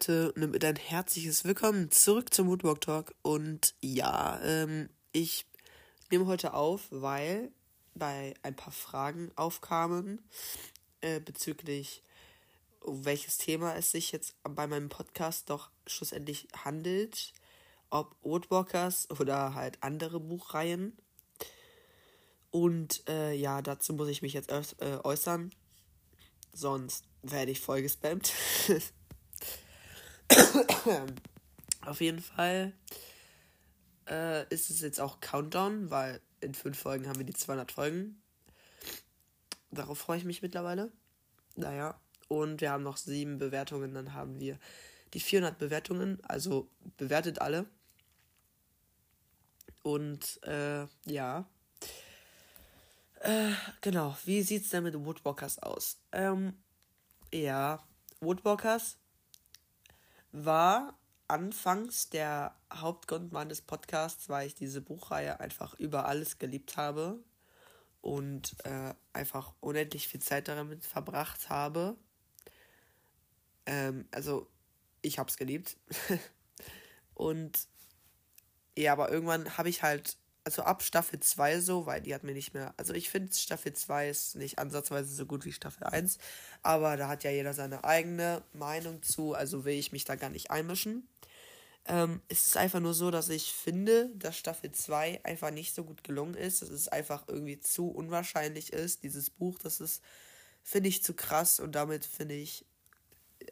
Leute und damit ein herzliches Willkommen zurück zum Woodwalk Talk. Und ja, ähm, ich nehme heute auf, weil bei ein paar Fragen aufkamen äh, bezüglich um welches Thema es sich jetzt bei meinem Podcast doch schlussendlich handelt. Ob Woodwalkers oder halt andere Buchreihen. Und äh, ja, dazu muss ich mich jetzt äh, äußern. Sonst werde ich voll gespammt. Auf jeden Fall äh, ist es jetzt auch Countdown, weil in fünf Folgen haben wir die 200 Folgen. Darauf freue ich mich mittlerweile. Naja, und wir haben noch sieben Bewertungen, dann haben wir die 400 Bewertungen, also bewertet alle. Und äh, ja, äh, genau, wie sieht es denn mit Woodwalkers aus? Ähm, ja, Woodwalkers war anfangs der Hauptgrund meines Podcasts, weil ich diese Buchreihe einfach über alles geliebt habe und äh, einfach unendlich viel Zeit damit verbracht habe. Ähm, also, ich hab's geliebt. und ja, aber irgendwann habe ich halt, also ab Staffel 2 so, weil die hat mir nicht mehr, also ich finde Staffel 2 ist nicht ansatzweise so gut wie Staffel 1, aber da hat ja jeder seine eigene Meinung zu, also will ich mich da gar nicht einmischen. Ähm, es ist einfach nur so, dass ich finde, dass Staffel 2 einfach nicht so gut gelungen ist. Dass es einfach irgendwie zu unwahrscheinlich ist. Dieses Buch, das ist, finde ich, zu krass und damit finde ich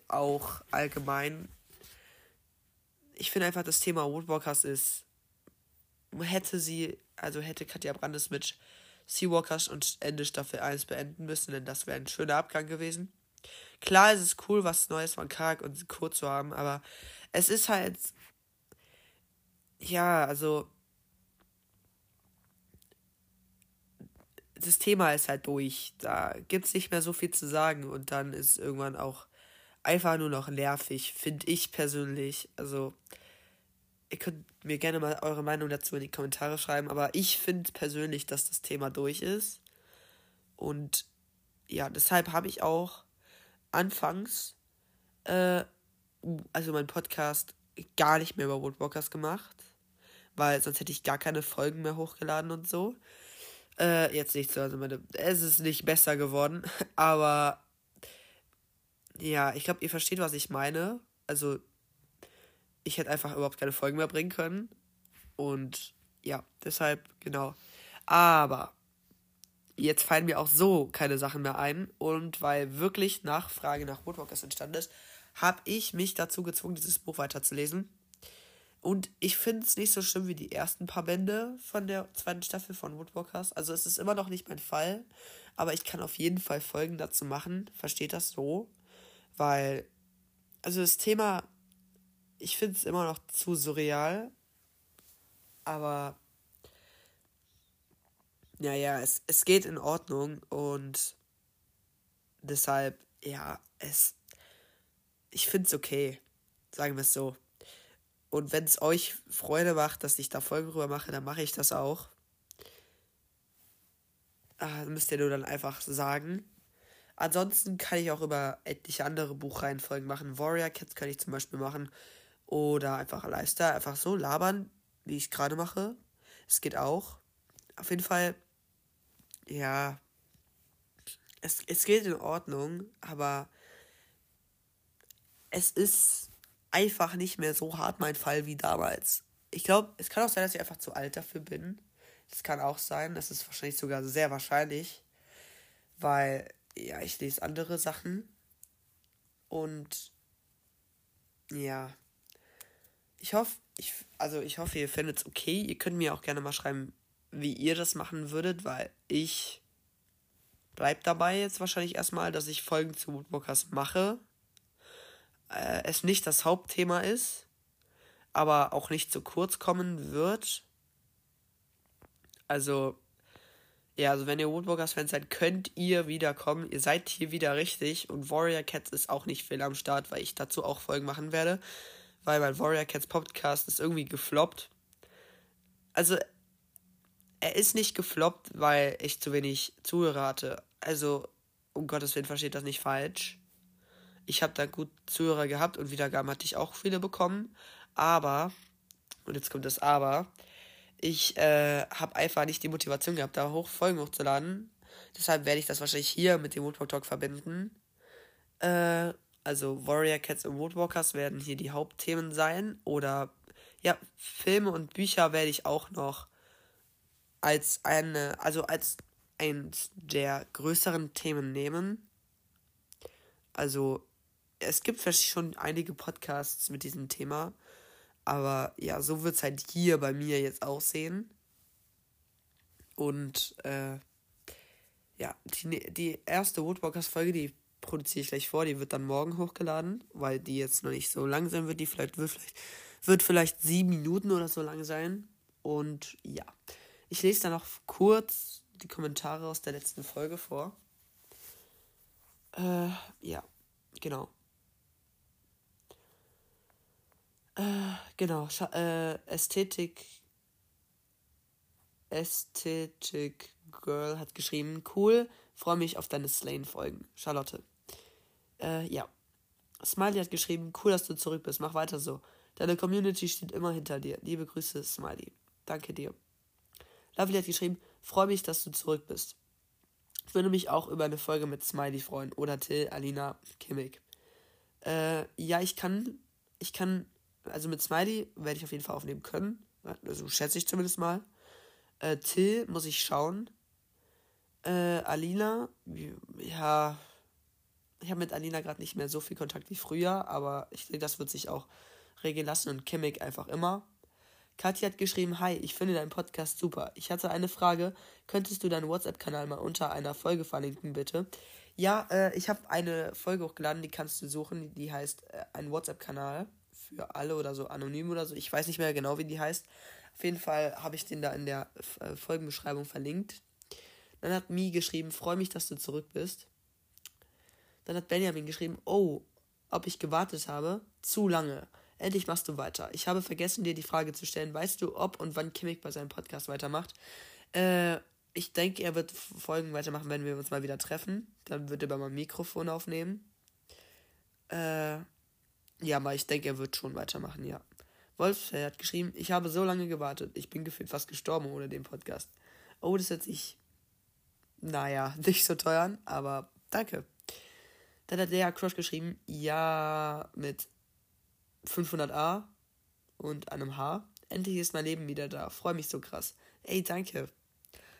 auch allgemein. Ich finde einfach, das Thema Woodwalkers ist. Hätte sie, also hätte Katja Brandes mit Seawalkers und Ende Staffel 1 beenden müssen, denn das wäre ein schöner Abgang gewesen. Klar ist es cool, was Neues von Kark und Co. zu haben, aber es ist halt ja, also das Thema ist halt durch. Da gibt es nicht mehr so viel zu sagen und dann ist irgendwann auch einfach nur noch nervig, finde ich persönlich. Also, ihr könnt mir gerne mal eure Meinung dazu in die Kommentare schreiben, aber ich finde persönlich, dass das Thema durch ist. Und ja, deshalb habe ich auch anfangs, äh, also mein Podcast gar nicht mehr über Woodwalkers gemacht weil sonst hätte ich gar keine Folgen mehr hochgeladen und so. Äh, jetzt nicht so, also meine, es ist nicht besser geworden, aber ja, ich glaube, ihr versteht, was ich meine. Also, ich hätte einfach überhaupt keine Folgen mehr bringen können. Und ja, deshalb, genau. Aber jetzt fallen mir auch so keine Sachen mehr ein. Und weil wirklich Nachfrage nach Woodwalkers entstanden ist, habe ich mich dazu gezwungen, dieses Buch weiterzulesen. Und ich finde es nicht so schlimm wie die ersten paar Bände von der zweiten Staffel von Woodwalkers. Also es ist immer noch nicht mein Fall, aber ich kann auf jeden Fall Folgen dazu machen. Versteht das so? Weil, also das Thema, ich finde es immer noch zu surreal, aber naja, es, es geht in Ordnung und deshalb, ja, es, ich finde es okay, sagen wir es so. Und wenn es euch Freude macht, dass ich da Folgen drüber mache, dann mache ich das auch. Ah, müsst ihr nur dann einfach sagen. Ansonsten kann ich auch über etliche andere Buchreihenfolgen machen. Warrior Cats kann ich zum Beispiel machen. Oder einfach Lifestyle. Einfach so labern, wie ich gerade mache. Es geht auch. Auf jeden Fall, ja. Es, es geht in Ordnung, aber es ist einfach nicht mehr so hart mein Fall wie damals. Ich glaube, es kann auch sein, dass ich einfach zu alt dafür bin. Das kann auch sein. Das ist wahrscheinlich sogar sehr wahrscheinlich. Weil, ja, ich lese andere Sachen. Und ja. Ich hoffe, ich, also ich hoffe, ihr findet es okay. Ihr könnt mir auch gerne mal schreiben, wie ihr das machen würdet, weil ich bleib dabei jetzt wahrscheinlich erstmal, dass ich Folgen zu Woodwalkers mache äh, es nicht das Hauptthema ist, aber auch nicht zu kurz kommen wird. Also, ja, also wenn ihr Woodwalkers-Fans seid, könnt ihr wiederkommen. Ihr seid hier wieder richtig. Und Warrior Cats ist auch nicht viel am Start, weil ich dazu auch Folgen machen werde. Weil mein Warrior Cats Podcast ist irgendwie gefloppt. Also, er ist nicht gefloppt, weil ich zu wenig Zuhörer hatte. Also, um Gottes Willen versteht das nicht falsch Ich habe da gut Zuhörer gehabt und Wiedergaben hatte ich auch viele bekommen. Aber, und jetzt kommt das Aber, ich äh, habe einfach nicht die Motivation gehabt, da hoch Folgen hochzuladen. Deshalb werde ich das wahrscheinlich hier mit dem Woodwalk Talk verbinden. Äh, also Warrior Cats und Woodwalkers werden hier die Hauptthemen sein. Oder ja, Filme und Bücher werde ich auch noch als eine, also als eins der größeren Themen nehmen. Also es gibt vielleicht schon einige Podcasts mit diesem Thema. Aber ja, so wird es halt hier bei mir jetzt aussehen. Und äh, ja, die, die erste Woodwalkers-Folge, die produziere ich gleich vor, die wird dann morgen hochgeladen, weil die jetzt noch nicht so lang sein wird. Die vielleicht wird vielleicht, wird vielleicht sieben Minuten oder so lang sein. Und ja, ich lese dann noch kurz die Kommentare aus der letzten Folge vor. Äh, ja, genau. Äh, genau, Scha äh, Ästhetik. Ästhetik Girl hat geschrieben, cool, freue mich auf deine Slane-Folgen. Charlotte. Äh, ja. Smiley hat geschrieben, cool, dass du zurück bist, mach weiter so. Deine Community steht immer hinter dir. Liebe Grüße, Smiley. Danke dir. Lovely hat geschrieben, freue mich, dass du zurück bist. Ich würde mich auch über eine Folge mit Smiley freuen. Oder Till, Alina, Kimmig. Äh, ja, ich kann, ich kann also mit Smiley werde ich auf jeden Fall aufnehmen können. Also schätze ich zumindest mal. Äh, Till muss ich schauen. Äh, Alina, ja. Ich habe mit Alina gerade nicht mehr so viel Kontakt wie früher, aber ich denke, das wird sich auch regeln lassen und Kimmig einfach immer. Katja hat geschrieben, hi, ich finde deinen Podcast super. Ich hatte eine Frage. Könntest du deinen WhatsApp-Kanal mal unter einer Folge verlinken, bitte? Ja, äh, ich habe eine Folge hochgeladen, die kannst du suchen. Die heißt äh, ein WhatsApp-Kanal für alle oder so anonym oder so. Ich weiß nicht mehr genau, wie die heißt. Auf jeden Fall habe ich den da in der äh, Folgenbeschreibung verlinkt. Dann hat Mi geschrieben, freue mich, dass du zurück bist. Dann hat Benjamin geschrieben, oh, ob ich gewartet habe? Zu lange. Endlich machst du weiter. Ich habe vergessen, dir die Frage zu stellen. Weißt du, ob und wann Kimmich bei seinem Podcast weitermacht? Äh, ich denke, er wird Folgen weitermachen, wenn wir uns mal wieder treffen. Dann wird er bei meinem Mikrofon aufnehmen. Äh, ja, aber ich denke, er wird schon weitermachen, ja. Wolfsfeld hat geschrieben, ich habe so lange gewartet. Ich bin gefühlt fast gestorben ohne den Podcast. Oh, das hört sich, naja, nicht so teuer an, aber danke. Dann hat Lea Crush geschrieben, ja, mit 500a und einem H. Endlich ist mein Leben wieder da. Freue mich so krass. Ey, danke.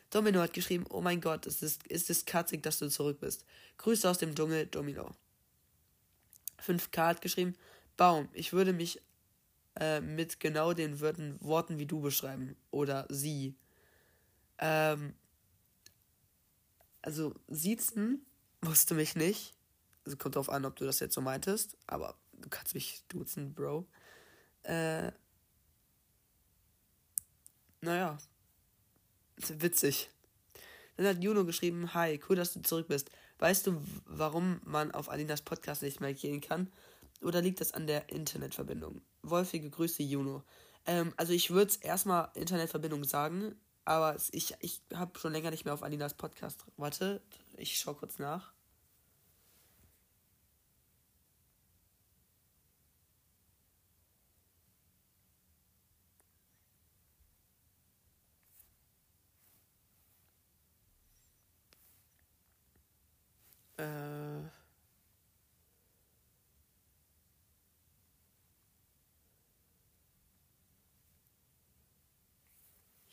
Domino hat geschrieben, oh mein Gott, es ist, es katzig, dass du zurück bist. Grüße aus dem Dschungel, Domino. 5K hat geschrieben, Baum, ich würde mich äh, mit genau den Worten wie du beschreiben. Oder sie. Ähm, also, siezen wusste mich nicht. Also kommt drauf an, ob du das jetzt so meintest. Aber du kannst mich duzen, Bro. Äh, naja. Witzig. Dann hat Juno geschrieben, hi, cool, dass du zurück bist. Weißt du, warum man auf Alinas Podcast nicht mehr gehen kann? Oder liegt das an der Internetverbindung? Wolfige Grüße, Juno. Ähm, also ich würde es erstmal Internetverbindung sagen, aber ich, ich habe schon länger nicht mehr auf Alinas Podcast. Warte, ich schaue kurz nach.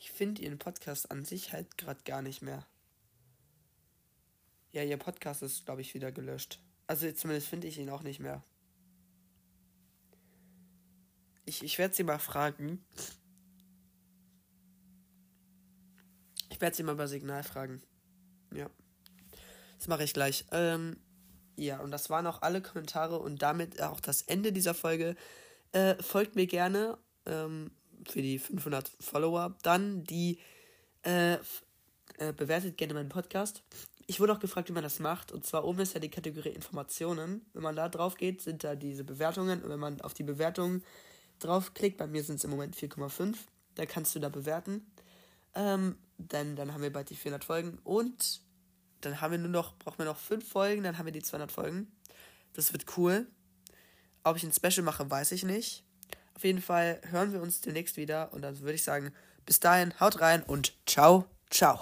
Ich finde ihren Podcast an sich halt gerade gar nicht mehr. Ja, ihr Podcast ist, glaube ich, wieder gelöscht. Also zumindest finde ich ihn auch nicht mehr. Ich, ich werde sie mal fragen. Ich werde sie mal bei Signal fragen. Ja. Das mache ich gleich. Ähm, ja, und das waren auch alle Kommentare und damit auch das Ende dieser Folge. Äh, folgt mir gerne ähm, für die 500 Follower. Dann die äh, äh, bewertet gerne meinen Podcast. Ich wurde auch gefragt, wie man das macht. Und zwar oben ist ja die Kategorie Informationen. Wenn man da drauf geht, sind da diese Bewertungen. Und wenn man auf die Bewertungen draufklickt, bei mir sind es im Moment 4,5. Da kannst du da bewerten. Ähm, denn dann haben wir bald die 400 Folgen. Und dann haben wir nur noch, brauchen wir noch fünf Folgen, dann haben wir die 200 Folgen. Das wird cool. Ob ich ein Special mache, weiß ich nicht. Auf jeden Fall hören wir uns demnächst wieder und dann würde ich sagen, bis dahin, haut rein und ciao, ciao.